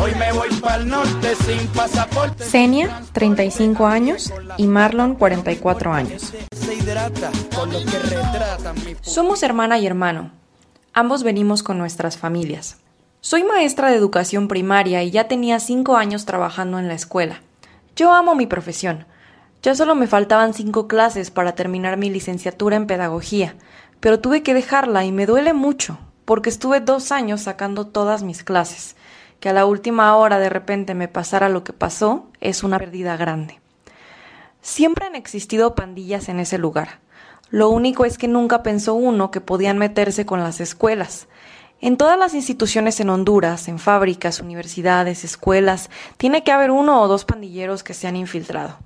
Hoy me voy para el norte sin pasaporte. Senia, 35 años, y Marlon, 44 años. Somos hermana y hermano. Ambos venimos con nuestras familias. Soy maestra de educación primaria y ya tenía 5 años trabajando en la escuela. Yo amo mi profesión. Ya solo me faltaban 5 clases para terminar mi licenciatura en pedagogía, pero tuve que dejarla y me duele mucho, porque estuve dos años sacando todas mis clases. Que a la última hora de repente me pasara lo que pasó es una pérdida grande. Siempre han existido pandillas en ese lugar. Lo único es que nunca pensó uno que podían meterse con las escuelas. En todas las instituciones en Honduras, en fábricas, universidades, escuelas, tiene que haber uno o dos pandilleros que se han infiltrado.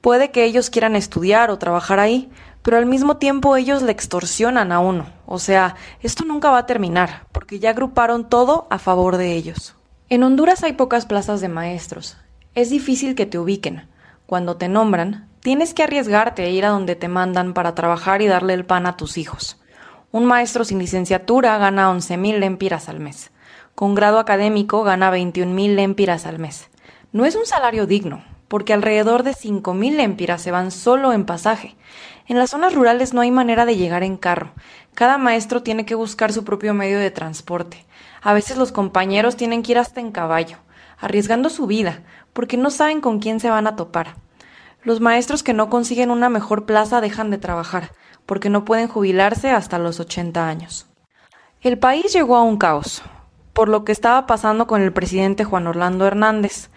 Puede que ellos quieran estudiar o trabajar ahí, pero al mismo tiempo ellos le extorsionan a uno. O sea, esto nunca va a terminar, porque ya agruparon todo a favor de ellos. En Honduras hay pocas plazas de maestros. Es difícil que te ubiquen. Cuando te nombran, tienes que arriesgarte a ir a donde te mandan para trabajar y darle el pan a tus hijos. Un maestro sin licenciatura gana 11.000 lempiras al mes. Con grado académico gana 21.000 lempiras al mes. No es un salario digno, porque alrededor de 5.000 lempiras se van solo en pasaje. En las zonas rurales no hay manera de llegar en carro. Cada maestro tiene que buscar su propio medio de transporte. A veces los compañeros tienen que ir hasta en caballo, arriesgando su vida, porque no saben con quién se van a topar. Los maestros que no consiguen una mejor plaza dejan de trabajar, porque no pueden jubilarse hasta los 80 años. El país llegó a un caos, por lo que estaba pasando con el presidente Juan Orlando Hernández.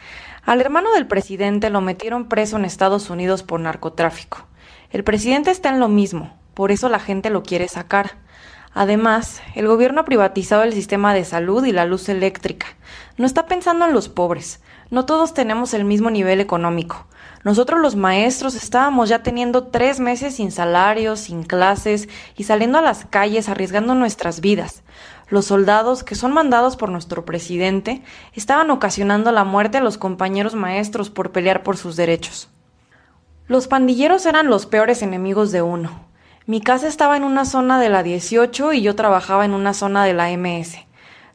Al hermano del presidente lo metieron preso en Estados Unidos por narcotráfico. El presidente está en lo mismo, por eso la gente lo quiere sacar. Además, el gobierno ha privatizado el sistema de salud y la luz eléctrica. No está pensando en los pobres. No todos tenemos el mismo nivel económico. Nosotros los maestros estábamos ya teniendo tres meses sin salarios, sin clases y saliendo a las calles arriesgando nuestras vidas. Los soldados, que son mandados por nuestro presidente, estaban ocasionando la muerte a los compañeros maestros por pelear por sus derechos. Los pandilleros eran los peores enemigos de uno. Mi casa estaba en una zona de la 18 y yo trabajaba en una zona de la MS.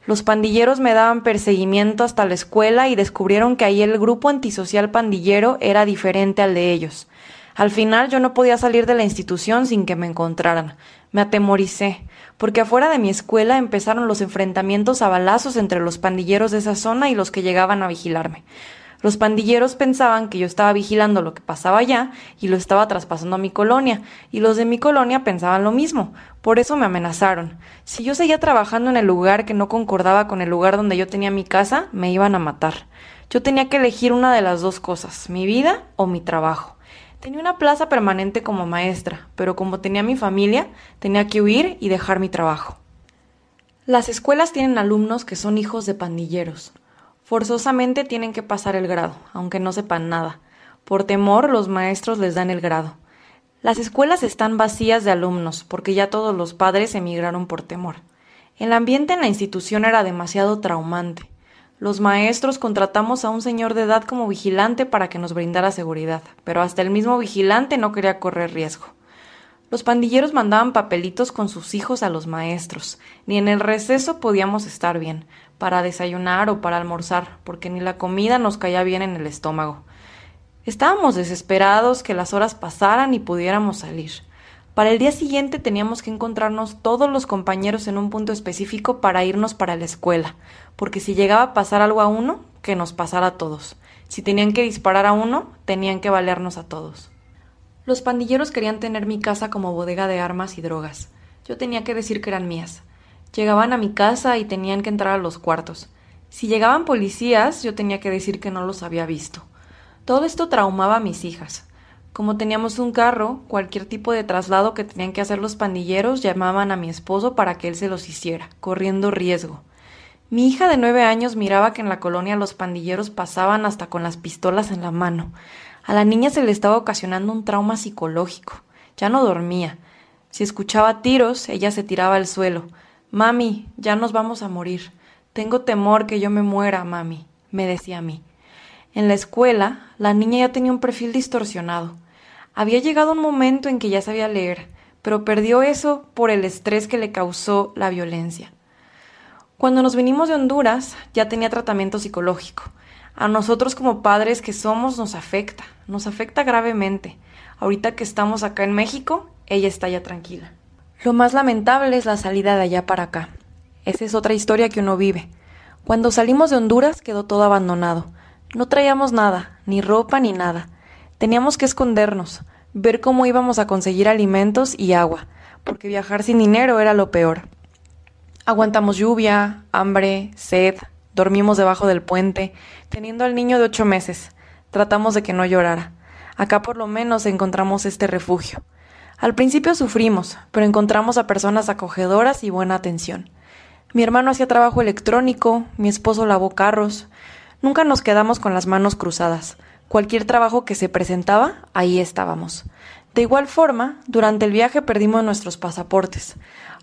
Los pandilleros me daban perseguimiento hasta la escuela y descubrieron que ahí el grupo antisocial pandillero era diferente al de ellos. Al final yo no podía salir de la institución sin que me encontraran. Me atemoricé, porque afuera de mi escuela empezaron los enfrentamientos a balazos entre los pandilleros de esa zona y los que llegaban a vigilarme. Los pandilleros pensaban que yo estaba vigilando lo que pasaba allá y lo estaba traspasando a mi colonia, y los de mi colonia pensaban lo mismo. Por eso me amenazaron. Si yo seguía trabajando en el lugar que no concordaba con el lugar donde yo tenía mi casa, me iban a matar. Yo tenía que elegir una de las dos cosas, mi vida o mi trabajo. Tenía una plaza permanente como maestra, pero como tenía mi familia, tenía que huir y dejar mi trabajo. Las escuelas tienen alumnos que son hijos de pandilleros. Forzosamente tienen que pasar el grado, aunque no sepan nada. Por temor, los maestros les dan el grado. Las escuelas están vacías de alumnos, porque ya todos los padres emigraron por temor. El ambiente en la institución era demasiado traumante. Los maestros contratamos a un señor de edad como vigilante para que nos brindara seguridad, pero hasta el mismo vigilante no quería correr riesgo. Los pandilleros mandaban papelitos con sus hijos a los maestros. Ni en el receso podíamos estar bien, para desayunar o para almorzar, porque ni la comida nos caía bien en el estómago. Estábamos desesperados que las horas pasaran y pudiéramos salir. Para el día siguiente teníamos que encontrarnos todos los compañeros en un punto específico para irnos para la escuela, porque si llegaba a pasar algo a uno, que nos pasara a todos. Si tenían que disparar a uno, tenían que valernos a todos. Los pandilleros querían tener mi casa como bodega de armas y drogas. Yo tenía que decir que eran mías. Llegaban a mi casa y tenían que entrar a los cuartos. Si llegaban policías, yo tenía que decir que no los había visto. Todo esto traumaba a mis hijas. Como teníamos un carro, cualquier tipo de traslado que tenían que hacer los pandilleros llamaban a mi esposo para que él se los hiciera, corriendo riesgo. Mi hija de nueve años miraba que en la colonia los pandilleros pasaban hasta con las pistolas en la mano. A la niña se le estaba ocasionando un trauma psicológico. Ya no dormía. Si escuchaba tiros, ella se tiraba al suelo. Mami, ya nos vamos a morir. Tengo temor que yo me muera, mami, me decía a mí. En la escuela, la niña ya tenía un perfil distorsionado. Había llegado un momento en que ya sabía leer, pero perdió eso por el estrés que le causó la violencia. Cuando nos vinimos de Honduras ya tenía tratamiento psicológico. A nosotros como padres que somos nos afecta, nos afecta gravemente. Ahorita que estamos acá en México, ella está ya tranquila. Lo más lamentable es la salida de allá para acá. Esa es otra historia que uno vive. Cuando salimos de Honduras quedó todo abandonado. No traíamos nada, ni ropa ni nada. Teníamos que escondernos, ver cómo íbamos a conseguir alimentos y agua, porque viajar sin dinero era lo peor. Aguantamos lluvia, hambre, sed, dormimos debajo del puente, teniendo al niño de ocho meses. Tratamos de que no llorara. Acá por lo menos encontramos este refugio. Al principio sufrimos, pero encontramos a personas acogedoras y buena atención. Mi hermano hacía trabajo electrónico, mi esposo lavó carros. Nunca nos quedamos con las manos cruzadas. Cualquier trabajo que se presentaba, ahí estábamos. De igual forma, durante el viaje perdimos nuestros pasaportes.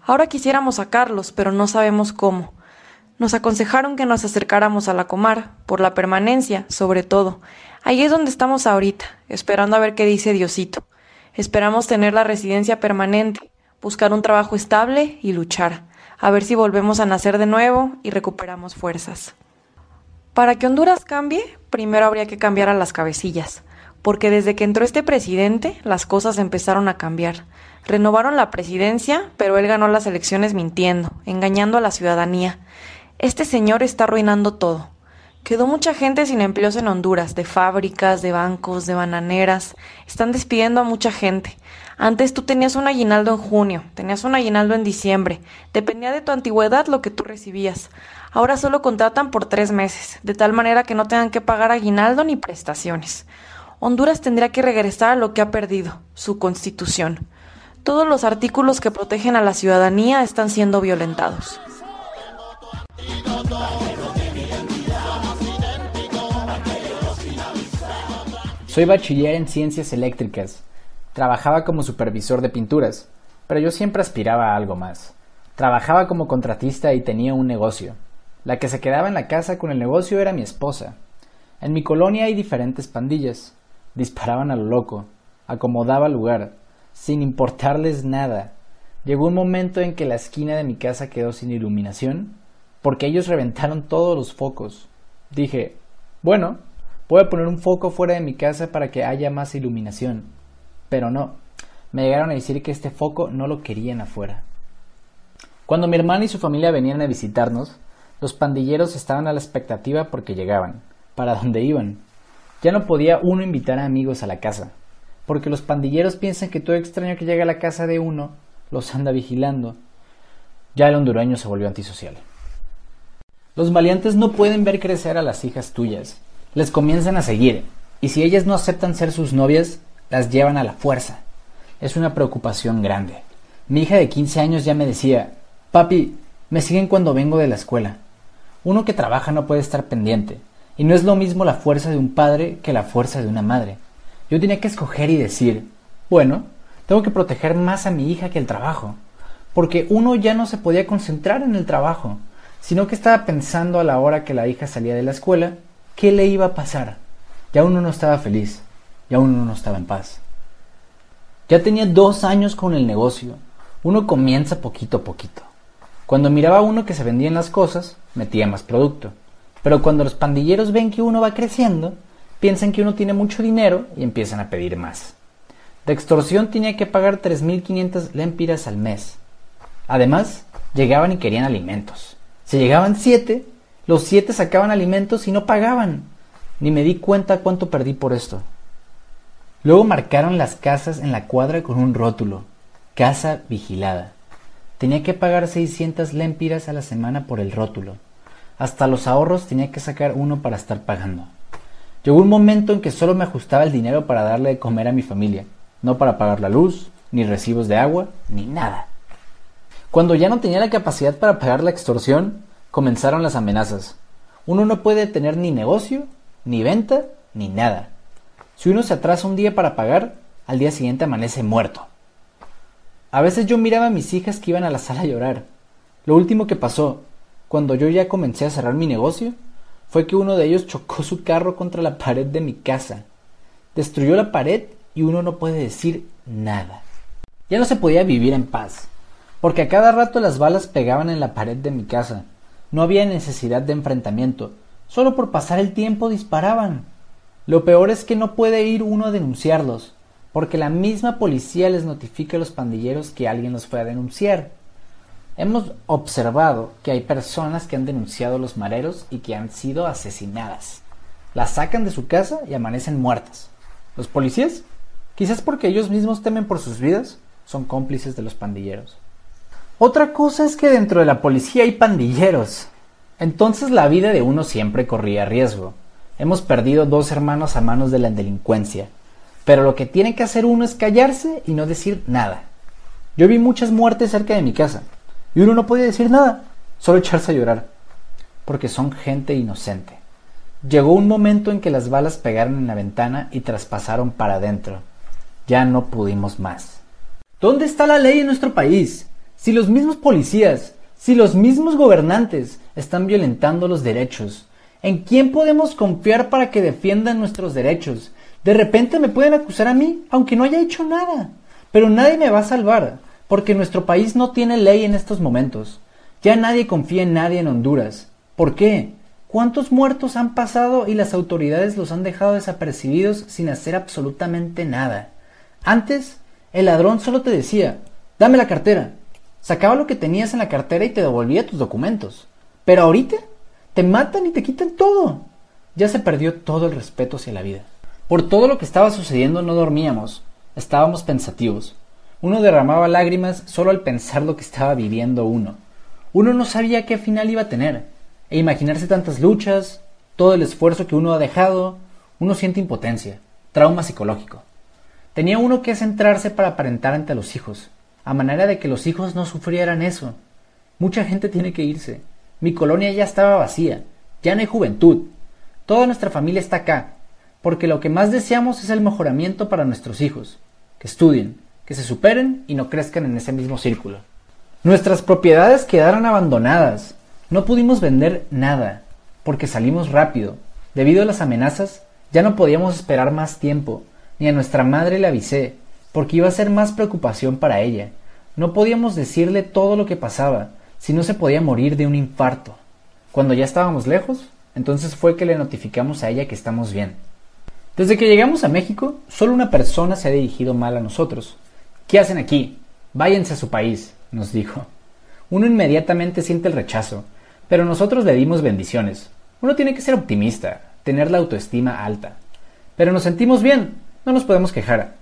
Ahora quisiéramos sacarlos, pero no sabemos cómo. Nos aconsejaron que nos acercáramos a la comar, por la permanencia, sobre todo. Ahí es donde estamos ahorita, esperando a ver qué dice Diosito. Esperamos tener la residencia permanente, buscar un trabajo estable y luchar, a ver si volvemos a nacer de nuevo y recuperamos fuerzas. Para que Honduras cambie, primero habría que cambiar a las cabecillas, porque desde que entró este presidente las cosas empezaron a cambiar. Renovaron la presidencia, pero él ganó las elecciones mintiendo, engañando a la ciudadanía. Este señor está arruinando todo. Quedó mucha gente sin empleos en Honduras, de fábricas, de bancos, de bananeras. Están despidiendo a mucha gente. Antes tú tenías un aguinaldo en junio, tenías un aguinaldo en diciembre. Dependía de tu antigüedad lo que tú recibías. Ahora solo contratan por tres meses, de tal manera que no tengan que pagar aguinaldo ni prestaciones. Honduras tendría que regresar a lo que ha perdido, su constitución. Todos los artículos que protegen a la ciudadanía están siendo violentados. Soy bachiller en ciencias eléctricas. Trabajaba como supervisor de pinturas, pero yo siempre aspiraba a algo más. Trabajaba como contratista y tenía un negocio. La que se quedaba en la casa con el negocio era mi esposa. En mi colonia hay diferentes pandillas. Disparaban a lo loco, acomodaba lugar, sin importarles nada. Llegó un momento en que la esquina de mi casa quedó sin iluminación, porque ellos reventaron todos los focos. Dije, bueno, voy a poner un foco fuera de mi casa para que haya más iluminación. Pero no, me llegaron a decir que este foco no lo querían afuera. Cuando mi hermana y su familia venían a visitarnos, los pandilleros estaban a la expectativa porque llegaban. ¿Para dónde iban? Ya no podía uno invitar a amigos a la casa, porque los pandilleros piensan que todo extraño que llega a la casa de uno los anda vigilando. Ya el hondureño se volvió antisocial. Los maleantes no pueden ver crecer a las hijas tuyas. Les comienzan a seguir, y si ellas no aceptan ser sus novias, las llevan a la fuerza. Es una preocupación grande. Mi hija de 15 años ya me decía, papi, me siguen cuando vengo de la escuela. Uno que trabaja no puede estar pendiente, y no es lo mismo la fuerza de un padre que la fuerza de una madre. Yo tenía que escoger y decir, bueno, tengo que proteger más a mi hija que el trabajo, porque uno ya no se podía concentrar en el trabajo, sino que estaba pensando a la hora que la hija salía de la escuela, qué le iba a pasar. Ya uno no estaba feliz, ya uno no estaba en paz. Ya tenía dos años con el negocio, uno comienza poquito a poquito. Cuando miraba a uno que se vendían las cosas, metía más producto. Pero cuando los pandilleros ven que uno va creciendo, piensan que uno tiene mucho dinero y empiezan a pedir más. De extorsión tenía que pagar 3.500 lempiras al mes. Además, llegaban y querían alimentos. Si llegaban siete, los siete sacaban alimentos y no pagaban. Ni me di cuenta cuánto perdí por esto. Luego marcaron las casas en la cuadra con un rótulo. Casa vigilada. Tenía que pagar 600 lempiras a la semana por el rótulo. Hasta los ahorros tenía que sacar uno para estar pagando. Llegó un momento en que solo me ajustaba el dinero para darle de comer a mi familia, no para pagar la luz, ni recibos de agua, ni nada. Cuando ya no tenía la capacidad para pagar la extorsión, comenzaron las amenazas. Uno no puede tener ni negocio, ni venta, ni nada. Si uno se atrasa un día para pagar, al día siguiente amanece muerto. A veces yo miraba a mis hijas que iban a la sala a llorar. Lo último que pasó cuando yo ya comencé a cerrar mi negocio, fue que uno de ellos chocó su carro contra la pared de mi casa. Destruyó la pared y uno no puede decir nada. Ya no se podía vivir en paz, porque a cada rato las balas pegaban en la pared de mi casa. No había necesidad de enfrentamiento. Solo por pasar el tiempo disparaban. Lo peor es que no puede ir uno a denunciarlos, porque la misma policía les notifica a los pandilleros que alguien los fue a denunciar. Hemos observado que hay personas que han denunciado a los mareros y que han sido asesinadas. Las sacan de su casa y amanecen muertas. ¿Los policías? Quizás porque ellos mismos temen por sus vidas, son cómplices de los pandilleros. Otra cosa es que dentro de la policía hay pandilleros. Entonces la vida de uno siempre corría riesgo. Hemos perdido dos hermanos a manos de la delincuencia. Pero lo que tiene que hacer uno es callarse y no decir nada. Yo vi muchas muertes cerca de mi casa. Y uno no podía decir nada, solo echarse a llorar. Porque son gente inocente. Llegó un momento en que las balas pegaron en la ventana y traspasaron para adentro. Ya no pudimos más. ¿Dónde está la ley en nuestro país? Si los mismos policías, si los mismos gobernantes están violentando los derechos, ¿en quién podemos confiar para que defiendan nuestros derechos? De repente me pueden acusar a mí, aunque no haya hecho nada. Pero nadie me va a salvar, porque nuestro país no tiene ley en estos momentos. Ya nadie confía en nadie en Honduras. ¿Por qué? ¿Cuántos muertos han pasado y las autoridades los han dejado desapercibidos sin hacer absolutamente nada? Antes, el ladrón solo te decía, dame la cartera, Sacaba lo que tenías en la cartera y te devolvía tus documentos. Pero ahorita te matan y te quitan todo. Ya se perdió todo el respeto hacia la vida. Por todo lo que estaba sucediendo no dormíamos, estábamos pensativos. Uno derramaba lágrimas solo al pensar lo que estaba viviendo uno. Uno no sabía qué final iba a tener, e imaginarse tantas luchas, todo el esfuerzo que uno ha dejado, uno siente impotencia, trauma psicológico. Tenía uno que centrarse para aparentar ante los hijos, a manera de que los hijos no sufrieran eso. Mucha gente tiene que irse. Mi colonia ya estaba vacía, ya no hay juventud. Toda nuestra familia está acá, porque lo que más deseamos es el mejoramiento para nuestros hijos, que estudien, que se superen y no crezcan en ese mismo círculo. Nuestras propiedades quedaron abandonadas, no pudimos vender nada, porque salimos rápido. Debido a las amenazas, ya no podíamos esperar más tiempo, ni a nuestra madre le avisé, porque iba a ser más preocupación para ella. No podíamos decirle todo lo que pasaba, si no se podía morir de un infarto. Cuando ya estábamos lejos, entonces fue que le notificamos a ella que estamos bien. Desde que llegamos a México, solo una persona se ha dirigido mal a nosotros. ¿Qué hacen aquí? Váyanse a su país, nos dijo. Uno inmediatamente siente el rechazo, pero nosotros le dimos bendiciones. Uno tiene que ser optimista, tener la autoestima alta. Pero nos sentimos bien, no nos podemos quejar.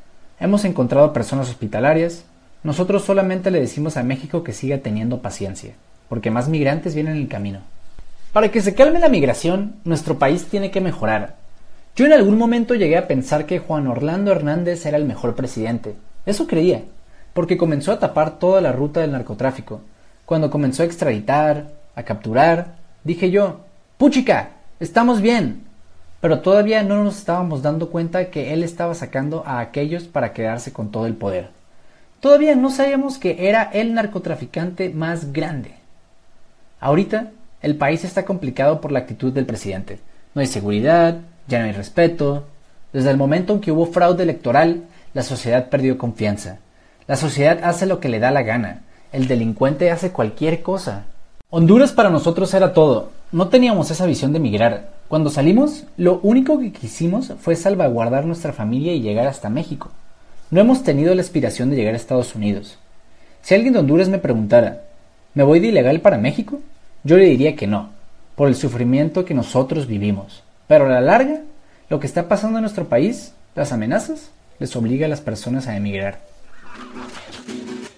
Hemos encontrado personas hospitalarias. Nosotros solamente le decimos a México que siga teniendo paciencia, porque más migrantes vienen en el camino. Para que se calme la migración, nuestro país tiene que mejorar. Yo en algún momento llegué a pensar que Juan Orlando Hernández era el mejor presidente. Eso creía, porque comenzó a tapar toda la ruta del narcotráfico. Cuando comenzó a extraditar, a capturar, dije yo, ¡Puchica! ¡Estamos bien! pero todavía no nos estábamos dando cuenta que él estaba sacando a aquellos para quedarse con todo el poder. Todavía no sabíamos que era el narcotraficante más grande. Ahorita el país está complicado por la actitud del presidente. No hay seguridad, ya no hay respeto. Desde el momento en que hubo fraude electoral, la sociedad perdió confianza. La sociedad hace lo que le da la gana. El delincuente hace cualquier cosa. Honduras para nosotros era todo. No teníamos esa visión de emigrar. Cuando salimos, lo único que quisimos fue salvaguardar nuestra familia y llegar hasta México. No hemos tenido la aspiración de llegar a Estados Unidos. Si alguien de Honduras me preguntara, ¿me voy de ilegal para México? Yo le diría que no, por el sufrimiento que nosotros vivimos. Pero a la larga, lo que está pasando en nuestro país, las amenazas, les obliga a las personas a emigrar.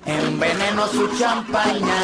Enveneno su champaña.